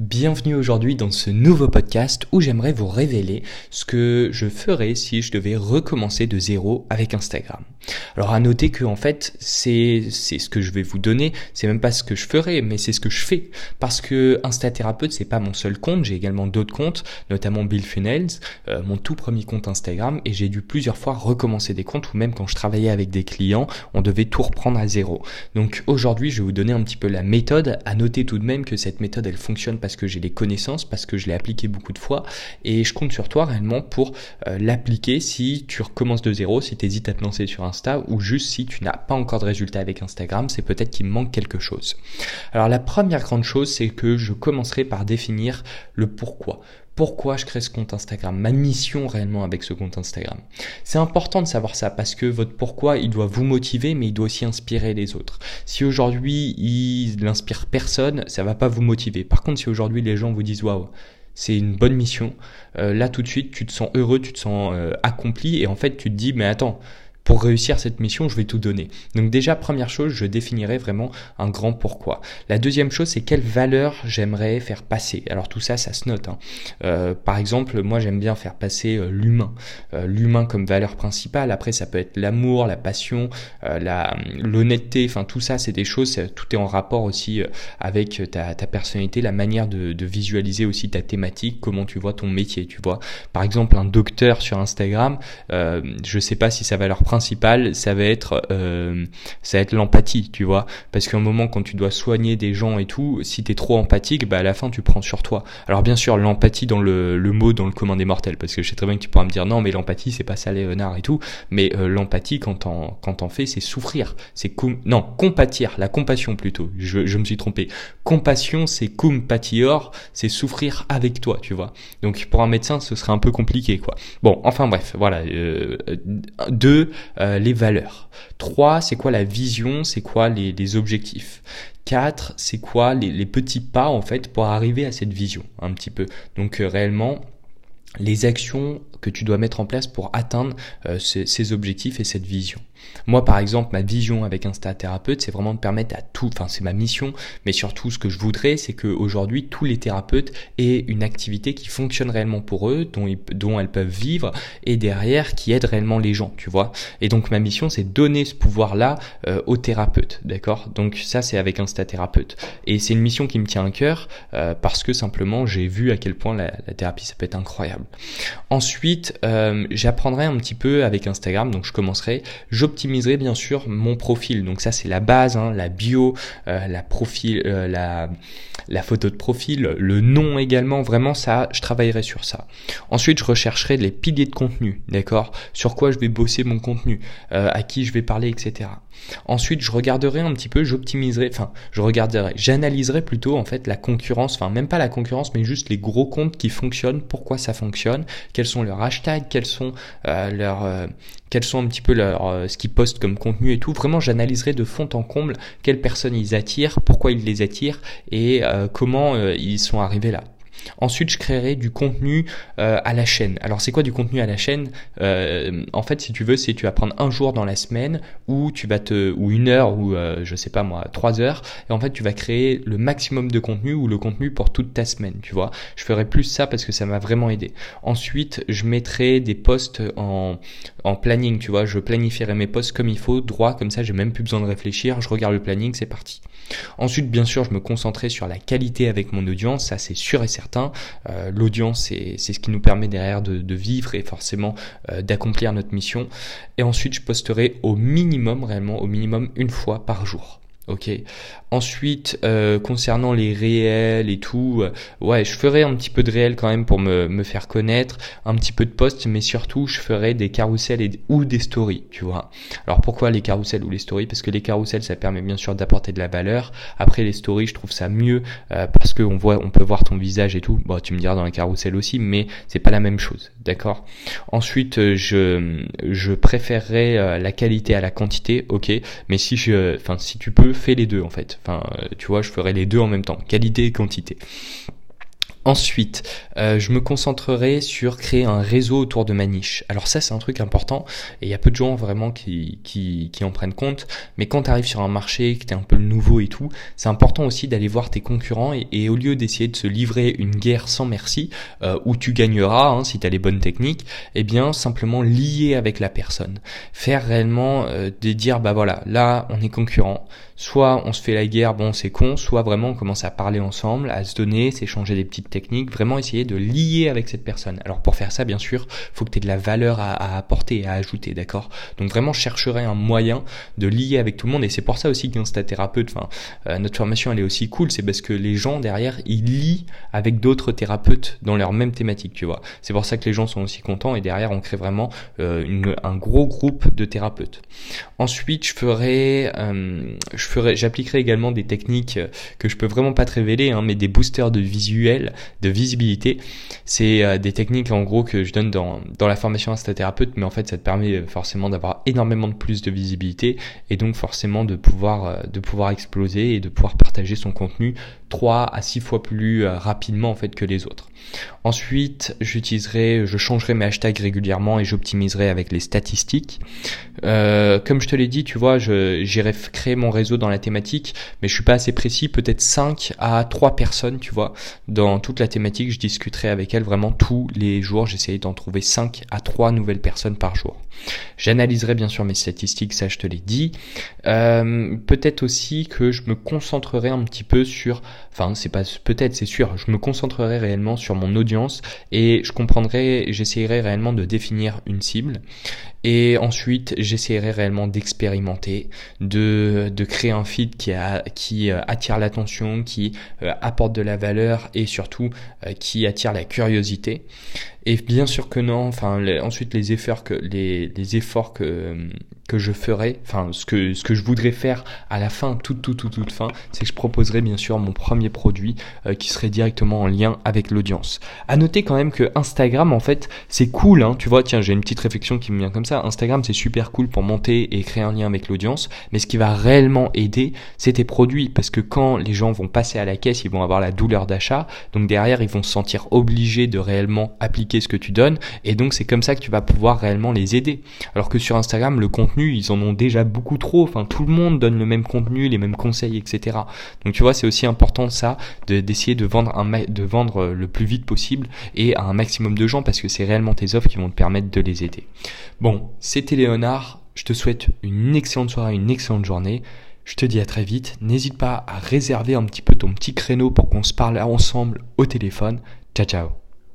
Bienvenue aujourd'hui dans ce nouveau podcast où j'aimerais vous révéler ce que je ferais si je devais recommencer de zéro avec Instagram. Alors à noter que en fait c'est c'est ce que je vais vous donner, c'est même pas ce que je ferais mais c'est ce que je fais. Parce que Instathérapeute c'est pas mon seul compte, j'ai également d'autres comptes, notamment Bill Funnels, euh, mon tout premier compte Instagram. Et j'ai dû plusieurs fois recommencer des comptes ou même quand je travaillais avec des clients, on devait tout reprendre à zéro. Donc aujourd'hui, je vais vous donner un petit peu la méthode, à noter tout de même que cette méthode elle fonctionne parce que j'ai les connaissances, parce que je l'ai appliqué beaucoup de fois, et je compte sur toi réellement pour euh, l'appliquer si tu recommences de zéro, si tu hésites à te lancer sur Insta, ou juste si tu n'as pas encore de résultat avec Instagram, c'est peut-être qu'il manque quelque chose. Alors la première grande chose, c'est que je commencerai par définir le pourquoi pourquoi je crée ce compte Instagram, ma mission réellement avec ce compte Instagram. C'est important de savoir ça parce que votre pourquoi, il doit vous motiver, mais il doit aussi inspirer les autres. Si aujourd'hui il n'inspire personne, ça va pas vous motiver. Par contre, si aujourd'hui les gens vous disent waouh, c'est une bonne mission, euh, là tout de suite tu te sens heureux, tu te sens euh, accompli et en fait tu te dis mais attends, pour réussir cette mission, je vais tout donner. Donc déjà, première chose, je définirai vraiment un grand pourquoi. La deuxième chose, c'est quelle valeur j'aimerais faire passer. Alors tout ça, ça se note. Hein. Euh, par exemple, moi j'aime bien faire passer euh, l'humain. Euh, l'humain comme valeur principale. Après, ça peut être l'amour, la passion, la l'honnêteté. Enfin, tout ça, c'est des choses, tout est en rapport aussi avec ta, ta personnalité, la manière de, de visualiser aussi ta thématique, comment tu vois ton métier, tu vois. Par exemple, un docteur sur Instagram, je sais pas si sa valeur principale principal, ça va être, euh, ça va être l'empathie, tu vois. Parce qu'à un moment, quand tu dois soigner des gens et tout, si t'es trop empathique, bah à la fin, tu prends sur toi. Alors bien sûr, l'empathie dans le, le mot dans le commun des mortels, parce que je sais très bien que tu pourras me dire non, mais l'empathie, c'est pas ça, Léonard et tout. Mais euh, l'empathie, quand t'en, quand t'en fais, c'est souffrir. C'est non, compatir, la compassion plutôt. Je, je me suis trompé. Compassion, c'est cum patior, c'est souffrir avec toi, tu vois. Donc pour un médecin, ce serait un peu compliqué, quoi. Bon, enfin bref, voilà. Euh, deux, euh, les valeurs. 3, c'est quoi la vision, c'est quoi les, objectifs. 4, c'est quoi les, petits pas en fait pour arriver à cette vision un petit peu. Donc euh, réellement, les actions que tu dois mettre en place pour atteindre euh, ces, objectifs et cette vision. Moi, par exemple, ma vision avec Insta Thérapeute, c'est vraiment de permettre à tout, enfin, c'est ma mission, mais surtout, ce que je voudrais, c'est qu'aujourd'hui, tous les thérapeutes aient une activité qui fonctionne réellement pour eux, dont, ils, dont elles peuvent vivre, et derrière, qui aide réellement les gens, tu vois. Et donc, ma mission, c'est donner ce pouvoir-là euh, aux thérapeutes, d'accord? Donc, ça, c'est avec Insta Thérapeute. Et c'est une mission qui me tient à cœur, euh, parce que simplement, j'ai vu à quel point la, la thérapie, ça peut être incroyable. Ensuite, euh, j'apprendrai un petit peu avec Instagram, donc je commencerai. J'optimiserai bien sûr mon profil, donc ça c'est la base, hein, la bio, euh, euh, la, la photo de profil, le nom également. Vraiment ça, je travaillerai sur ça. Ensuite, je rechercherai les piliers de contenu, d'accord? Sur quoi je vais bosser mon contenu, à qui je vais parler, etc. Ensuite, je regarderai un petit peu, j'optimiserai, enfin, je regarderai, j'analyserai plutôt en fait la concurrence, enfin même pas la concurrence, mais juste les gros comptes qui fonctionnent, pourquoi ça fonctionne, quels sont leurs hashtags, quels sont euh, leurs, euh, quels sont un petit peu leurs, euh, ce qu'ils postent comme contenu et tout. Vraiment, j'analyserai de fond en comble quelles personnes ils attirent, pourquoi ils les attirent et comment ils sont arrivés là. Ensuite, je créerai du contenu euh, à la chaîne. Alors, c'est quoi du contenu à la chaîne? Euh, En fait, si tu veux, c'est tu vas prendre un jour dans la semaine où tu vas te ou une heure ou euh, je sais pas moi trois heures et en fait tu vas créer le maximum de contenu ou le contenu pour toute ta semaine. Tu vois, je ferai plus ça parce que ça m'a vraiment aidé. Ensuite, je mettrai des posts en en planning. Tu vois, je planifierai mes posts comme il faut, droit comme ça. J'ai même plus besoin de réfléchir. Je regarde le planning, c'est parti. Ensuite, bien sûr, je me concentrerai sur la qualité avec mon audience. Ça, c'est sûr et certain euh, l'audience, c'est ce qui nous permet derrière de, vivre et forcément euh, d'accomplir notre mission. Et ensuite, je posterai au minimum, réellement, au minimum une fois par jour. Ok. Ensuite, euh, concernant les réels et tout, euh, ouais, je ferai un petit peu de réel quand même pour me, faire connaître, un petit peu de posts, mais surtout, je ferai des carousels et, ou des stories, tu vois. Alors pourquoi les carousels ou les stories? Parce que les carousels, ça permet bien sûr d'apporter de la valeur. Après, les stories, je trouve ça mieux euh, parce qu'on voit, on peut voir ton visage et tout. Bon, tu me diras dans les carousels aussi, mais c'est pas la même chose, d'accord Ensuite, euh, je je préférerais la qualité à la quantité, ok. Mais si je, enfin, si tu peux, fais les deux en fait. Enfin, euh, tu vois, je ferai les deux en même temps, qualité et quantité. Ensuite, euh, je me concentrerai sur créer un réseau autour de ma niche. Alors ça, c'est un truc important et il y a peu de gens vraiment qui, qui, en prennent compte. Mais quand tu arrives sur un marché, que tu un peu nouveau et tout, c'est important aussi d'aller voir tes concurrents et, au lieu d'essayer de se livrer une guerre sans merci, euh, où tu gagneras hein, si tu as les bonnes techniques, eh bien simplement lier avec la personne. Faire réellement euh, de dire, bah voilà, là on est concurrent, soit on se fait la guerre, bon c'est con, soit vraiment on commence à parler ensemble, à se donner, s'échanger des petites techniques, vraiment essayer de lier avec cette personne. Alors pour faire ça, bien sûr, faut que tu aies de la valeur à, apporter et à ajouter, d'accord? Donc vraiment, je chercherai un moyen de lier avec tout le monde et c'est pour ça aussi qu'Instathérapeute, enfin, euh, notre formation elle est aussi cool, c'est parce que les gens derrière, ils lient avec d'autres thérapeutes dans leur même thématique, tu vois. C'est pour ça que les gens sont aussi contents et derrière, on crée vraiment euh, un gros groupe de thérapeutes. Ensuite, je ferai, euh, j'appliquerai également des techniques que je peux vraiment pas te révéler, hein, mais des boosters de visuel, de visibilité. C'est euh, des techniques en gros que je donne dans, la formation Instathérapeute, mais en fait ça te permet euh, forcément d'avoir énormément de plus de visibilité et donc forcément de pouvoir, euh, de pouvoir exploser et de pouvoir son contenu 3 à 6 fois plus rapidement en fait que les autres. Ensuite, j'utiliserai, je changerai mes hashtags régulièrement et j'optimiserai avec les statistiques. Euh, comme je te l'ai dit, tu vois, j'irai créer mon réseau dans la thématique, mais je suis pas assez précis, peut-être 5 à 3 personnes, tu vois, dans toute la thématique, je discuterai avec elles vraiment tous les jours, j'essaierai d'en trouver 5 à 3 nouvelles personnes par jour. J'analyserai bien sûr mes statistiques, ça je te l'ai dit. Euh, peut-être aussi que je me concentrerai un petit peu sur, enfin c'est pas peut-être, c'est sûr, je me concentrerai réellement sur mon audience et je comprendrai, j'essayerai réellement de définir une cible et ensuite, j'essaierai réellement d'expérimenter, de, de créer un feed qui, a, qui euh, attire l'attention, qui euh, apporte de la valeur et surtout euh, qui attire la curiosité. Et bien sûr que non. Enfin, ensuite les efforts que les, les efforts que que je ferai, enfin ce que ce que je voudrais faire à la fin, toute toute toute toute fin, c'est que je proposerai bien sûr mon premier produit qui serait directement en lien avec l'audience. À noter quand même que Instagram en fait c'est cool, hein, tu vois, tiens j'ai une petite réflexion qui me vient comme ça. Instagram c'est super cool pour monter et créer un lien avec l'audience, mais ce qui va réellement aider c'est tes produits parce que quand les gens vont passer à la caisse, ils vont avoir la douleur d'achat, donc derrière ils vont se sentir obligés de réellement appliquer ce que tu donnes et donc c'est comme ça que tu vas pouvoir réellement les aider. Alors que sur Instagram, le contenu, ils en ont déjà beaucoup trop. Enfin, tout le monde donne le même contenu, les mêmes conseils, etc. Donc tu vois, c'est aussi important ça d'essayer de, vendre un de vendre le plus vite possible et à un maximum de gens parce que c'est réellement tes offres qui vont te permettre de les aider. C'était Léonard. Je te souhaite une excellente soirée, une excellente journée. Je te dis à très vite. N'hésite pas à réserver un petit peu ton petit créneau pour qu'on se parle ensemble au téléphone. Ciao ciao